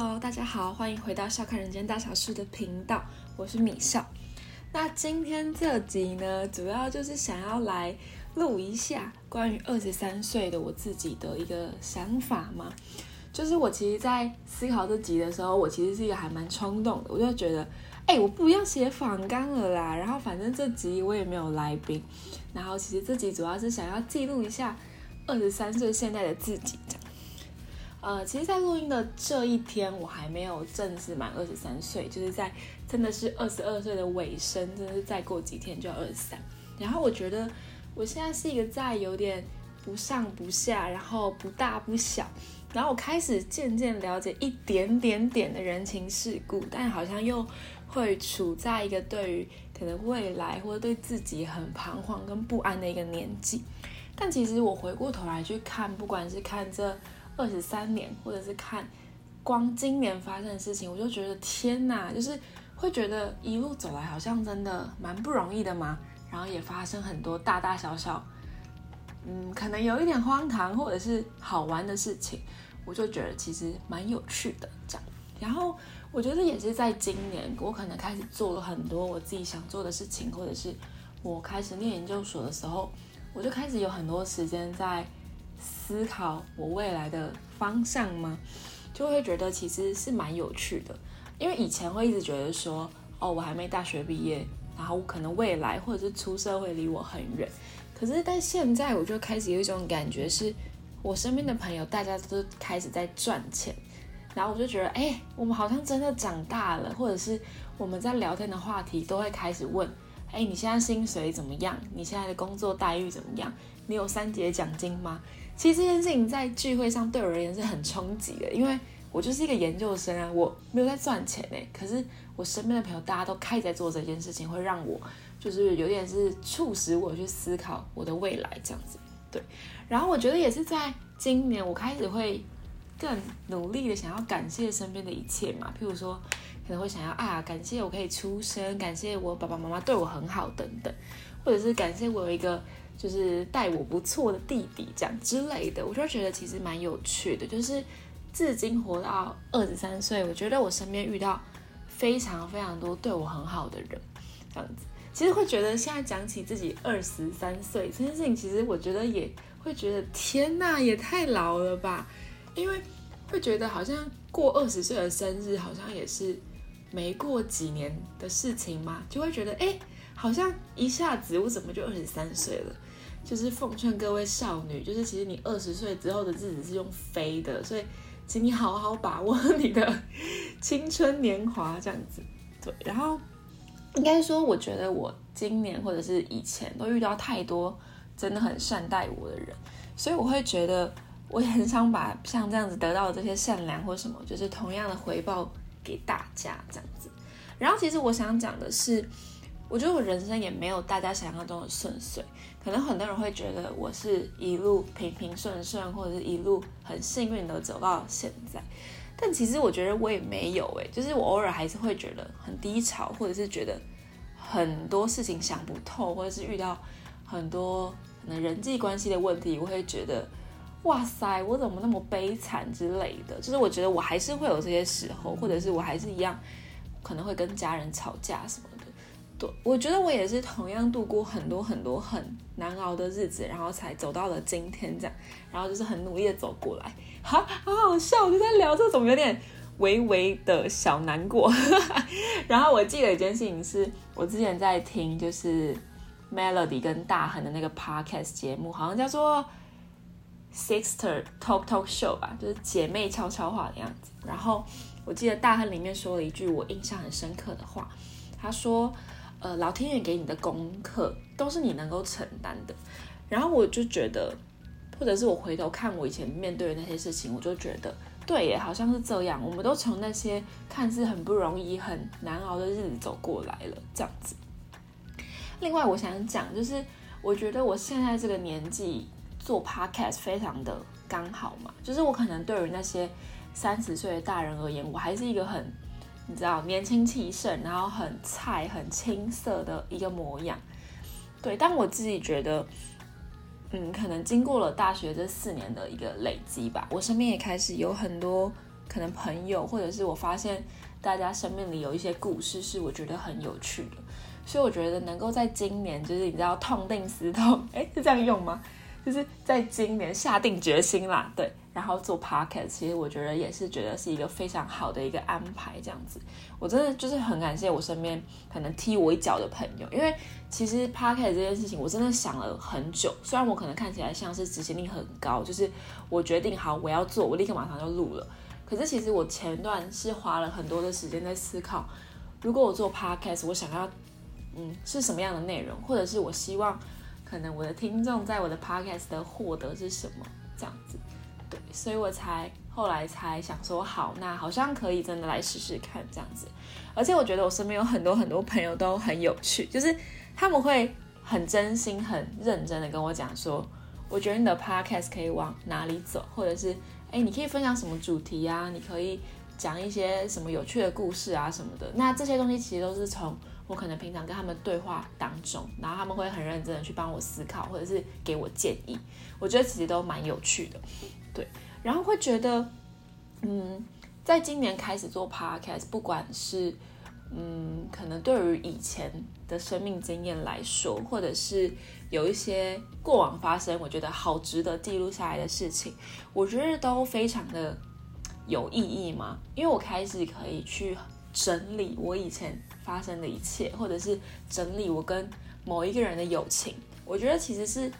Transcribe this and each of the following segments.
Hello，大家好，欢迎回到笑看人间大小事的频道，我是米笑。那今天这集呢，主要就是想要来录一下关于二十三岁的我自己的一个想法嘛。就是我其实，在思考这集的时候，我其实是一个还蛮冲动的，我就觉得，哎，我不要写访纲了啦。然后反正这集我也没有来宾，然后其实这集主要是想要记录一下二十三岁现在的自己。呃，其实，在录音的这一天，我还没有正式满二十三岁，就是在真的是二十二岁的尾声，真的是再过几天就要二十三。然后我觉得我现在是一个在有点不上不下，然后不大不小，然后我开始渐渐了解一点点点的人情世故，但好像又会处在一个对于可能未来或者对自己很彷徨跟不安的一个年纪。但其实我回过头来去看，不管是看这。二十三年，或者是看光今年发生的事情，我就觉得天哪，就是会觉得一路走来好像真的蛮不容易的嘛。然后也发生很多大大小小，嗯，可能有一点荒唐或者是好玩的事情，我就觉得其实蛮有趣的这样。然后我觉得也是在今年，我可能开始做了很多我自己想做的事情，或者是我开始念研究所的时候，我就开始有很多时间在。思考我未来的方向吗？就会觉得其实是蛮有趣的，因为以前会一直觉得说，哦，我还没大学毕业，然后可能未来或者是出社会离我很远。可是，但现在我就开始有一种感觉，是我身边的朋友大家都开始在赚钱，然后我就觉得，哎，我们好像真的长大了，或者是我们在聊天的话题都会开始问，哎，你现在薪水怎么样？你现在的工作待遇怎么样？你有三节奖金吗？其实这件事情在聚会上对我而言是很冲击的，因为我就是一个研究生啊，我没有在赚钱哎，可是我身边的朋友大家都开始在做这件事情，会让我就是有点是促使我去思考我的未来这样子。对，然后我觉得也是在今年，我开始会更努力的想要感谢身边的一切嘛，譬如说可能会想要啊，感谢我可以出生，感谢我爸爸妈妈对我很好等等，或者是感谢我有一个。就是待我不错的弟弟这样之类的，我就觉得其实蛮有趣的。就是至今活到二十三岁，我觉得我身边遇到非常非常多对我很好的人，这样子。其实会觉得现在讲起自己二十三岁这件事情，其实我觉得也会觉得天呐，也太老了吧。因为会觉得好像过二十岁的生日，好像也是没过几年的事情嘛，就会觉得哎，好像一下子我怎么就二十三岁了？就是奉劝各位少女，就是其实你二十岁之后的日子是用飞的，所以请你好好把握你的青春年华，这样子。对，然后应该说，我觉得我今年或者是以前都遇到太多真的很善待我的人，所以我会觉得我也很想把像这样子得到的这些善良或什么，就是同样的回报给大家这样子。然后其实我想讲的是。我觉得我人生也没有大家想象中的顺遂，可能很多人会觉得我是一路平平顺顺，或者是一路很幸运的走到现在，但其实我觉得我也没有诶，就是我偶尔还是会觉得很低潮，或者是觉得很多事情想不透，或者是遇到很多可能人际关系的问题，我会觉得哇塞，我怎么那么悲惨之类的，就是我觉得我还是会有这些时候，或者是我还是一样可能会跟家人吵架什么的。对，我觉得我也是同样度过很多很多很难熬的日子，然后才走到了今天这样，然后就是很努力的走过来，好好好笑，就在聊这种有点微微的小难过。然后我记得一件事情是，我之前在听就是 Melody 跟大恒的那个 podcast 节目，好像叫做 Sister Talk Talk Show 吧，就是姐妹悄悄话的样子。然后我记得大亨里面说了一句我印象很深刻的话，他说。呃，老天爷给你的功课都是你能够承担的。然后我就觉得，或者是我回头看我以前面对的那些事情，我就觉得，对耶，好像是这样。我们都从那些看似很不容易、很难熬的日子走过来了，这样子。另外，我想讲，就是我觉得我现在这个年纪做 podcast 非常的刚好嘛，就是我可能对于那些三十岁的大人而言，我还是一个很。你知道年轻气盛，然后很菜、很青涩的一个模样，对。但我自己觉得，嗯，可能经过了大学这四年的一个累积吧，我身边也开始有很多可能朋友，或者是我发现大家生命里有一些故事是我觉得很有趣的，所以我觉得能够在今年，就是你知道痛定思痛，哎，是这样用吗？就是在今年下定决心啦，对，然后做 podcast，其实我觉得也是觉得是一个非常好的一个安排，这样子，我真的就是很感谢我身边可能踢我一脚的朋友，因为其实 podcast 这件事情我真的想了很久，虽然我可能看起来像是执行力很高，就是我决定好我要做，我立刻马上就录了，可是其实我前段是花了很多的时间在思考，如果我做 podcast，我想要嗯是什么样的内容，或者是我希望。可能我的听众在我的 podcast 的获得是什么这样子，对，所以我才后来才想说，好，那好像可以真的来试试看这样子。而且我觉得我身边有很多很多朋友都很有趣，就是他们会很真心、很认真的跟我讲说，我觉得你的 podcast 可以往哪里走，或者是哎，你可以分享什么主题啊？你可以讲一些什么有趣的故事啊什么的。那这些东西其实都是从我可能平常跟他们对话当中，然后他们会很认真的去帮我思考，或者是给我建议，我觉得其实都蛮有趣的，对。然后会觉得，嗯，在今年开始做 podcast，不管是嗯，可能对于以前的生命经验来说，或者是有一些过往发生，我觉得好值得记录下来的事情，我觉得都非常的有意义嘛，因为我开始可以去整理我以前。发生的一切，或者是整理我跟某一个人的友情，我觉得其实是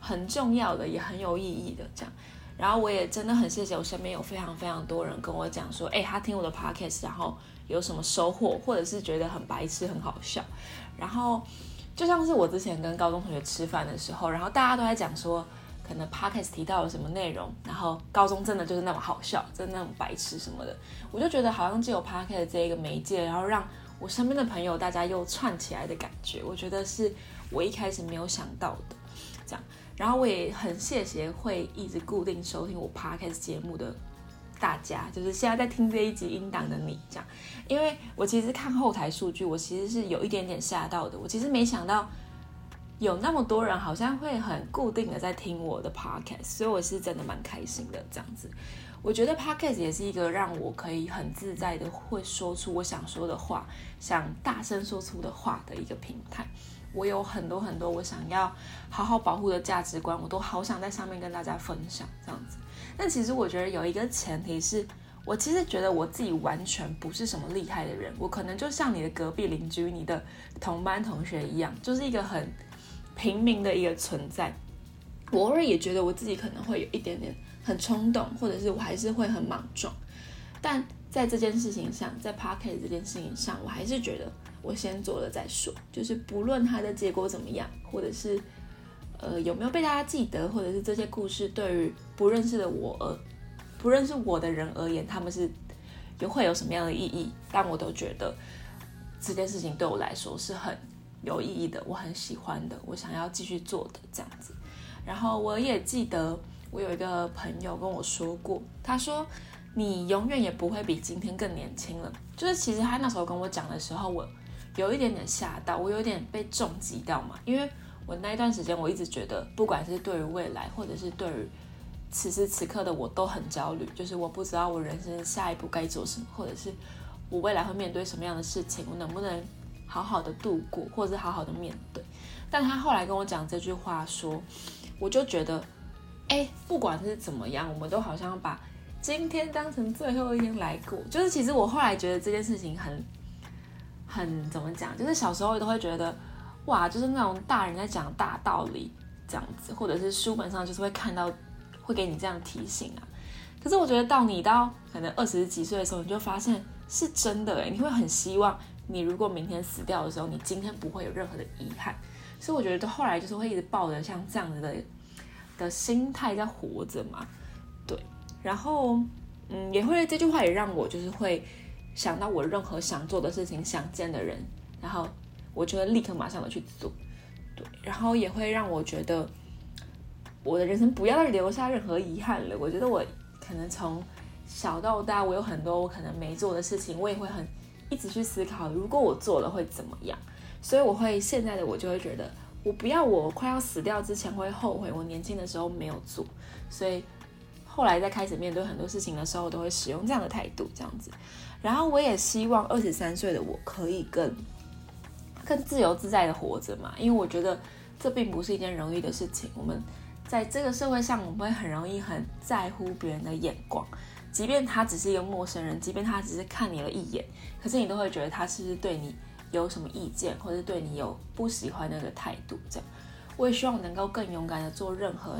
很重要的，也很有意义的。这样，然后我也真的很谢谢我身边有非常非常多人跟我讲说，哎，他听我的 podcast，然后有什么收获，或者是觉得很白痴、很好笑。然后就像是我之前跟高中同学吃饭的时候，然后大家都在讲说，可能 podcast 提到了什么内容，然后高中真的就是那么好笑，真的那么白痴什么的，我就觉得好像只有 podcast 这一个媒介，然后让我身边的朋友，大家又串起来的感觉，我觉得是我一开始没有想到的。这样，然后我也很谢谢会一直固定收听我 podcast 节目的大家，就是现在在听这一集音档的你，这样，因为我其实看后台数据，我其实是有一点点吓到的。我其实没想到有那么多人好像会很固定的在听我的 podcast，所以我是真的蛮开心的。这样子。我觉得 podcast 也是一个让我可以很自在的会说出我想说的话，想大声说出的话的一个平台。我有很多很多我想要好好保护的价值观，我都好想在上面跟大家分享这样子。但其实我觉得有一个前提是，我其实觉得我自己完全不是什么厉害的人，我可能就像你的隔壁邻居、你的同班同学一样，就是一个很平民的一个存在。我偶尔也觉得我自己可能会有一点点。很冲动，或者是我还是会很莽撞，但在这件事情上，在 p a r k e t 这件事情上，我还是觉得我先做了再说。就是不论它的结果怎么样，或者是呃有没有被大家记得，或者是这些故事对于不认识的我而不认识我的人而言，他们是有会有什么样的意义，但我都觉得这件事情对我来说是很有意义的，我很喜欢的，我想要继续做的这样子。然后我也记得。我有一个朋友跟我说过，他说你永远也不会比今天更年轻了。就是其实他那时候跟我讲的时候，我有一点点吓到，我有点被重击到嘛。因为我那一段时间，我一直觉得，不管是对于未来，或者是对于此时此刻的我，都很焦虑。就是我不知道我人生下一步该做什么，或者是我未来会面对什么样的事情，我能不能好好的度过，或者是好好的面对。但他后来跟我讲这句话说，我就觉得。哎，不管是怎么样，我们都好像把今天当成最后一天来过。就是其实我后来觉得这件事情很很怎么讲，就是小时候都会觉得哇，就是那种大人在讲大道理这样子，或者是书本上就是会看到会给你这样提醒啊。可是我觉得到你到可能二十几岁的时候，你就发现是真的哎，你会很希望你如果明天死掉的时候，你今天不会有任何的遗憾。所以我觉得后来就是会一直抱着像这样子的。的心态在活着嘛，对，然后嗯，也会这句话也让我就是会想到我任何想做的事情、想见的人，然后我就会立刻马上的去做，对，然后也会让我觉得我的人生不要留下任何遗憾了。我觉得我可能从小到大，我有很多我可能没做的事情，我也会很一直去思考，如果我做了会怎么样。所以我会现在的我就会觉得。我不要，我快要死掉之前会后悔，我年轻的时候没有做，所以后来在开始面对很多事情的时候，都会使用这样的态度，这样子。然后我也希望二十三岁的我可以更更自由自在的活着嘛，因为我觉得这并不是一件容易的事情。我们在这个社会上，我们会很容易很在乎别人的眼光，即便他只是一个陌生人，即便他只是看你了一眼，可是你都会觉得他是不是对你有什么意见，或者对你有不喜欢那个态度。这样，我也希望能够更勇敢的做任何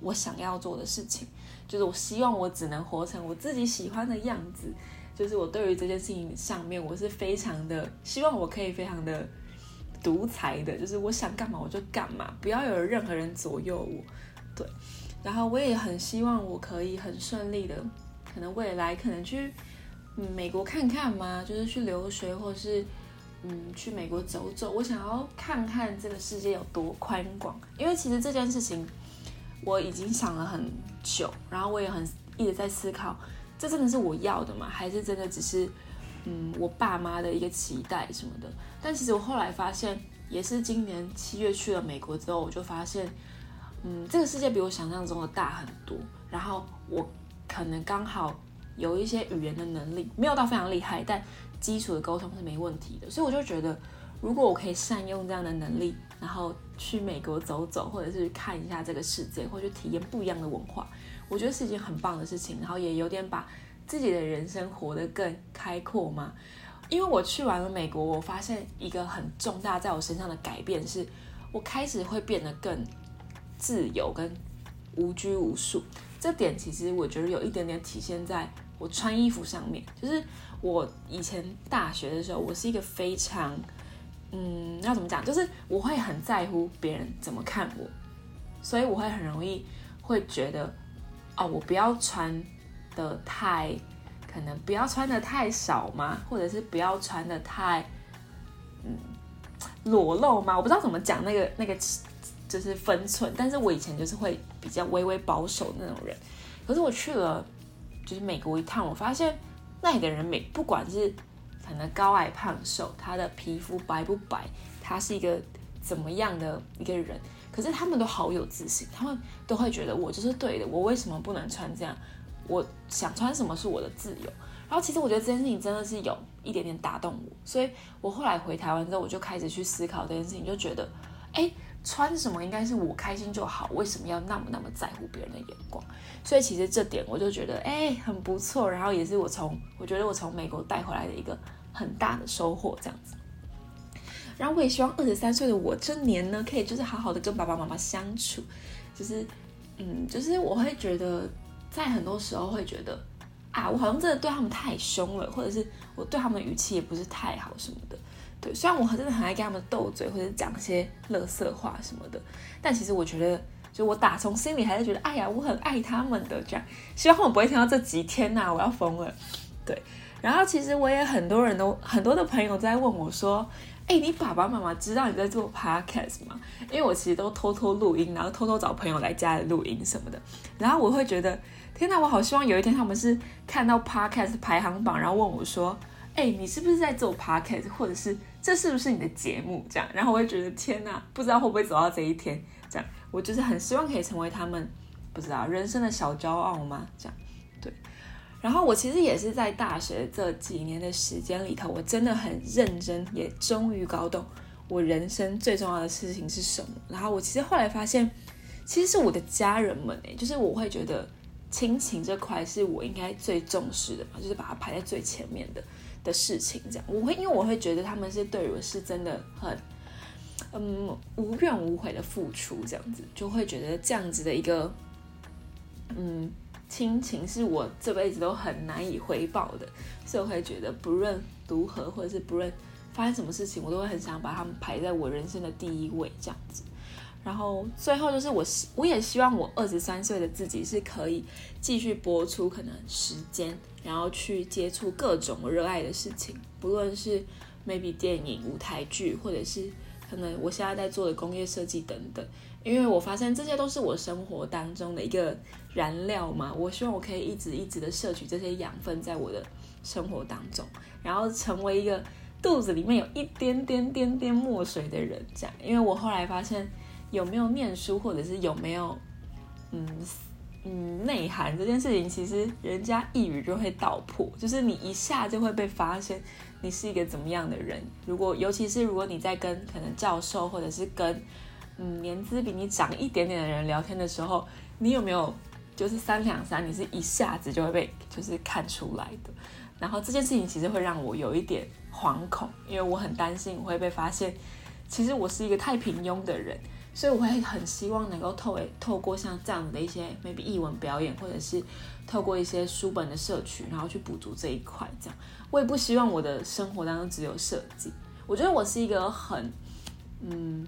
我想要做的事情，就是我希望我只能活成我自己喜欢的样子。就是我对于这件事情上面，我是非常的希望我可以非常的独裁的，就是我想干嘛我就干嘛，不要有任何人左右我。对，然后我也很希望我可以很顺利的，可能未来可能去嗯美国看看嘛，就是去留学或是嗯去美国走走，我想要看看这个世界有多宽广。因为其实这件事情我已经想了很久，然后我也很一直在思考。这真的是我要的吗？还是真的只是，嗯，我爸妈的一个期待什么的？但其实我后来发现，也是今年七月去了美国之后，我就发现，嗯，这个世界比我想象中的大很多。然后我可能刚好有一些语言的能力，没有到非常厉害，但基础的沟通是没问题的。所以我就觉得，如果我可以善用这样的能力，然后去美国走走，或者是看一下这个世界，或者体验不一样的文化。我觉得是一件很棒的事情，然后也有点把自己的人生活得更开阔嘛。因为我去完了美国，我发现一个很重大在我身上的改变是，我开始会变得更自由跟无拘无束。这点其实我觉得有一点点体现在我穿衣服上面，就是我以前大学的时候，我是一个非常，嗯，要怎么讲，就是我会很在乎别人怎么看我，所以我会很容易会觉得。哦，我不要穿的太，可能不要穿的太少吗？或者是不要穿的太，嗯，裸露吗？我不知道怎么讲那个那个就是分寸。但是我以前就是会比较微微保守那种人。可是我去了就是美国一趟，我发现那里的人美，不管是可能高矮胖瘦，他的皮肤白不白，他是一个怎么样的一个人。可是他们都好有自信，他们都会觉得我就是对的，我为什么不能穿这样？我想穿什么是我的自由。然后其实我觉得这件事情真的是有一点点打动我，所以我后来回台湾之后，我就开始去思考这件事情，就觉得，哎，穿什么应该是我开心就好，为什么要那么那么在乎别人的眼光？所以其实这点我就觉得，哎，很不错。然后也是我从我觉得我从美国带回来的一个很大的收获，这样子。然后我也希望二十三岁的我这年呢，可以就是好好的跟爸爸妈妈相处，就是，嗯，就是我会觉得，在很多时候会觉得，啊，我好像真的对他们太凶了，或者是我对他们的语气也不是太好什么的，虽然我真的很爱跟他们斗嘴或者讲一些乐色话什么的，但其实我觉得，就我打从心里还是觉得，哎呀，我很爱他们的，这样，希望他们不会听到这几天呐，我要疯了，对，然后其实我也很多人都很多的朋友在问我说。哎，你爸爸妈妈知道你在做 podcast 吗？因为我其实都偷偷录音，然后偷偷找朋友来家里录音什么的。然后我会觉得，天哪，我好希望有一天他们是看到 podcast 排行榜，然后问我说：“哎，你是不是在做 podcast？或者是这是不是你的节目？”这样，然后我会觉得，天哪，不知道会不会走到这一天。这样，我就是很希望可以成为他们，不知道人生的小骄傲吗？这样，对。然后我其实也是在大学这几年的时间里头，我真的很认真，也终于搞懂我人生最重要的事情是什么。然后我其实后来发现，其实是我的家人们诶，就是我会觉得亲情这块是我应该最重视的嘛，就是把它排在最前面的的事情。这样我会因为我会觉得他们是对我是真的很嗯无怨无悔的付出，这样子就会觉得这样子的一个嗯。亲情是我这辈子都很难以回报的，所以我会觉得不论如何，或者是不论发生什么事情，我都会很想把他们排在我人生的第一位这样子。然后最后就是我希我也希望我二十三岁的自己是可以继续播出可能时间，然后去接触各种热爱的事情，不论是 maybe 电影、舞台剧，或者是可能我现在在做的工业设计等等。因为我发现这些都是我生活当中的一个燃料嘛，我希望我可以一直一直的摄取这些养分在我的生活当中，然后成为一个肚子里面有一点点点点墨水的人，这样。因为我后来发现，有没有念书或者是有没有，嗯嗯，内涵这件事情，其实人家一语就会道破，就是你一下就会被发现你是一个怎么样的人。如果尤其是如果你在跟可能教授或者是跟嗯年资比你长一点点的人聊天的时候，你有没有就是三两三，你是一下子就会被就是看出来的。然后这件事情其实会让我有一点惶恐，因为我很担心我会被发现，其实我是一个太平庸的人。所以我会很希望能够透透过像这样的一些 maybe 译文表演，或者是透过一些书本的摄取，然后去补足这一块。这样，我也不希望我的生活当中只有设计。我觉得我是一个很嗯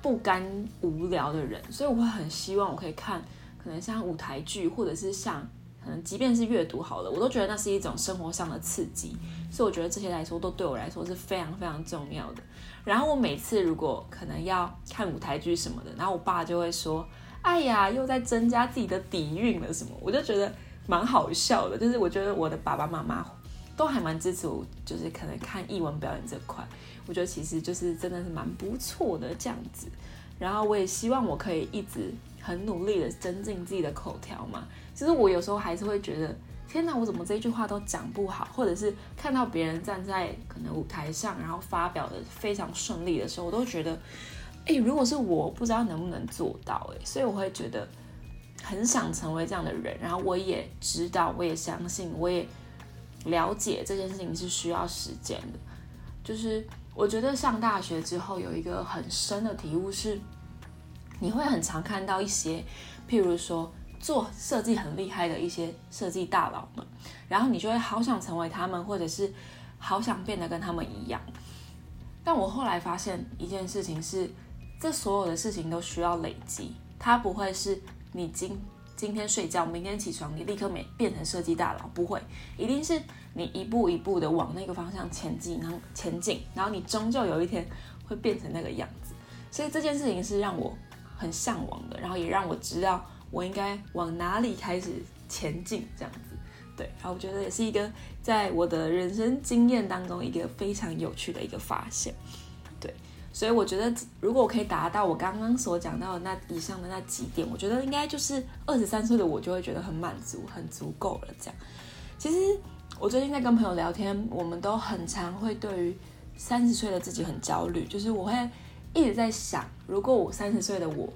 不甘无聊的人，所以我会很希望我可以看可能像舞台剧，或者是像。嗯，即便是阅读好了，我都觉得那是一种生活上的刺激，所以我觉得这些来说都对我来说是非常非常重要的。然后我每次如果可能要看舞台剧什么的，然后我爸就会说：“哎呀，又在增加自己的底蕴了什么。”我就觉得蛮好笑的。就是我觉得我的爸爸妈妈都还蛮支持我，就是可能看译文表演这块，我觉得其实就是真的是蛮不错的这样子。然后我也希望我可以一直很努力的增进自己的口条嘛。其实我有时候还是会觉得，天哪，我怎么这句话都讲不好？或者是看到别人站在可能舞台上，然后发表的非常顺利的时候，我都觉得，哎，如果是我，不知道能不能做到？哎，所以我会觉得很想成为这样的人。然后我也知道，我也相信，我也了解这件事情是需要时间的。就是我觉得上大学之后有一个很深的体悟是，你会很常看到一些，譬如说。做设计很厉害的一些设计大佬们，然后你就会好想成为他们，或者是好想变得跟他们一样。但我后来发现一件事情是，这所有的事情都需要累积，它不会是你今今天睡觉，明天起床，你立刻没变成设计大佬，不会，一定是你一步一步的往那个方向前进，然后前进，然后你终究有一天会变成那个样子。所以这件事情是让我很向往的，然后也让我知道。我应该往哪里开始前进？这样子，对，然后我觉得也是一个在我的人生经验当中一个非常有趣的一个发现，对，所以我觉得如果我可以达到我刚刚所讲到的那以上的那几点，我觉得应该就是二十三岁的我就会觉得很满足、很足够了。这样，其实我最近在跟朋友聊天，我们都很常会对于三十岁的自己很焦虑，就是我会一直在想，如果我三十岁的我。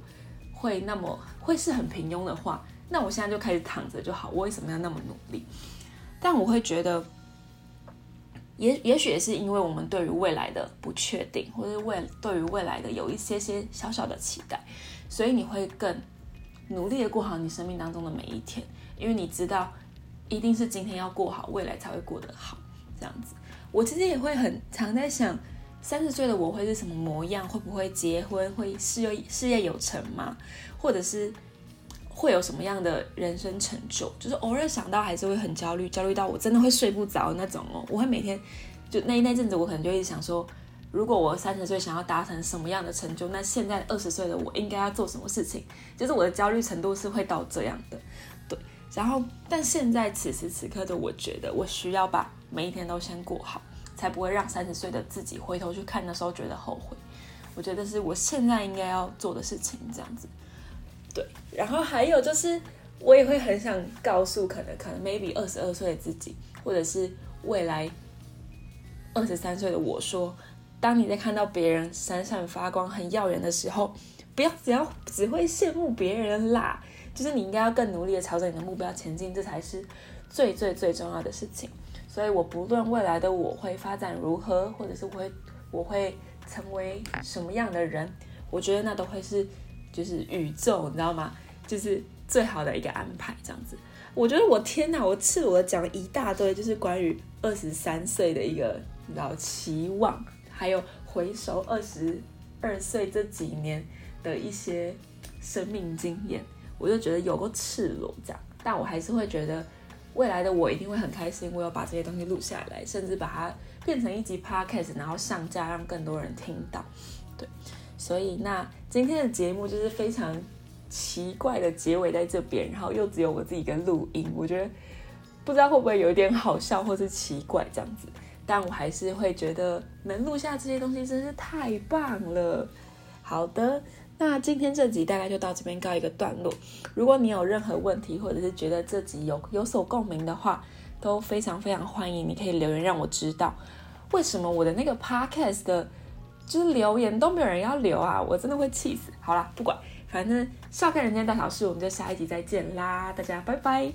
会那么会是很平庸的话，那我现在就开始躺着就好。我为什么要那么努力？但我会觉得，也也许也是因为我们对于未来的不确定，或者未对于未来的有一些些小小的期待，所以你会更努力的过好你生命当中的每一天，因为你知道一定是今天要过好，未来才会过得好。这样子，我其实也会很常在想。三十岁的我会是什么模样？会不会结婚？会事业事业有成吗？或者是会有什么样的人生成就？就是偶尔想到还是会很焦虑，焦虑到我真的会睡不着那种哦。我会每天就那那阵子，我可能就一直想说，如果我三十岁想要达成什么样的成就，那现在二十岁的我应该要做什么事情？就是我的焦虑程度是会到这样的，对。然后，但现在此时此刻的我觉得，我需要把每一天都先过好。才不会让三十岁的自己回头去看的时候觉得后悔。我觉得是我现在应该要做的事情，这样子。对，然后还有就是，我也会很想告诉可能可能 maybe 二十二岁的自己，或者是未来二十三岁的我说，当你在看到别人闪闪发光、很耀眼的时候，不要只要只会羡慕别人啦，就是你应该要更努力的朝着你的目标前进，这才是最最最重要的事情。所以，我不论未来的我会发展如何，或者是我会我会成为什么样的人，我觉得那都会是就是宇宙，你知道吗？就是最好的一个安排，这样子。我觉得我天哪，我赤裸的讲了一大堆，就是关于二十三岁的一个你知道期望，还有回首二十二岁这几年的一些生命经验，我就觉得有个赤裸这样，但我还是会觉得。未来的我一定会很开心，我有把这些东西录下来，甚至把它变成一集 podcast，然后上架让更多人听到。对，所以那今天的节目就是非常奇怪的结尾在这边，然后又只有我自己跟录音，我觉得不知道会不会有一点好笑或是奇怪这样子，但我还是会觉得能录下这些东西真是太棒了。好的。那今天这集大概就到这边告一个段落。如果你有任何问题，或者是觉得这集有有所共鸣的话，都非常非常欢迎，你可以留言让我知道。为什么我的那个 podcast 的，就是留言都没有人要留啊？我真的会气死。好啦，不管，反正笑看人间大小事，我们就下一集再见啦，大家拜拜。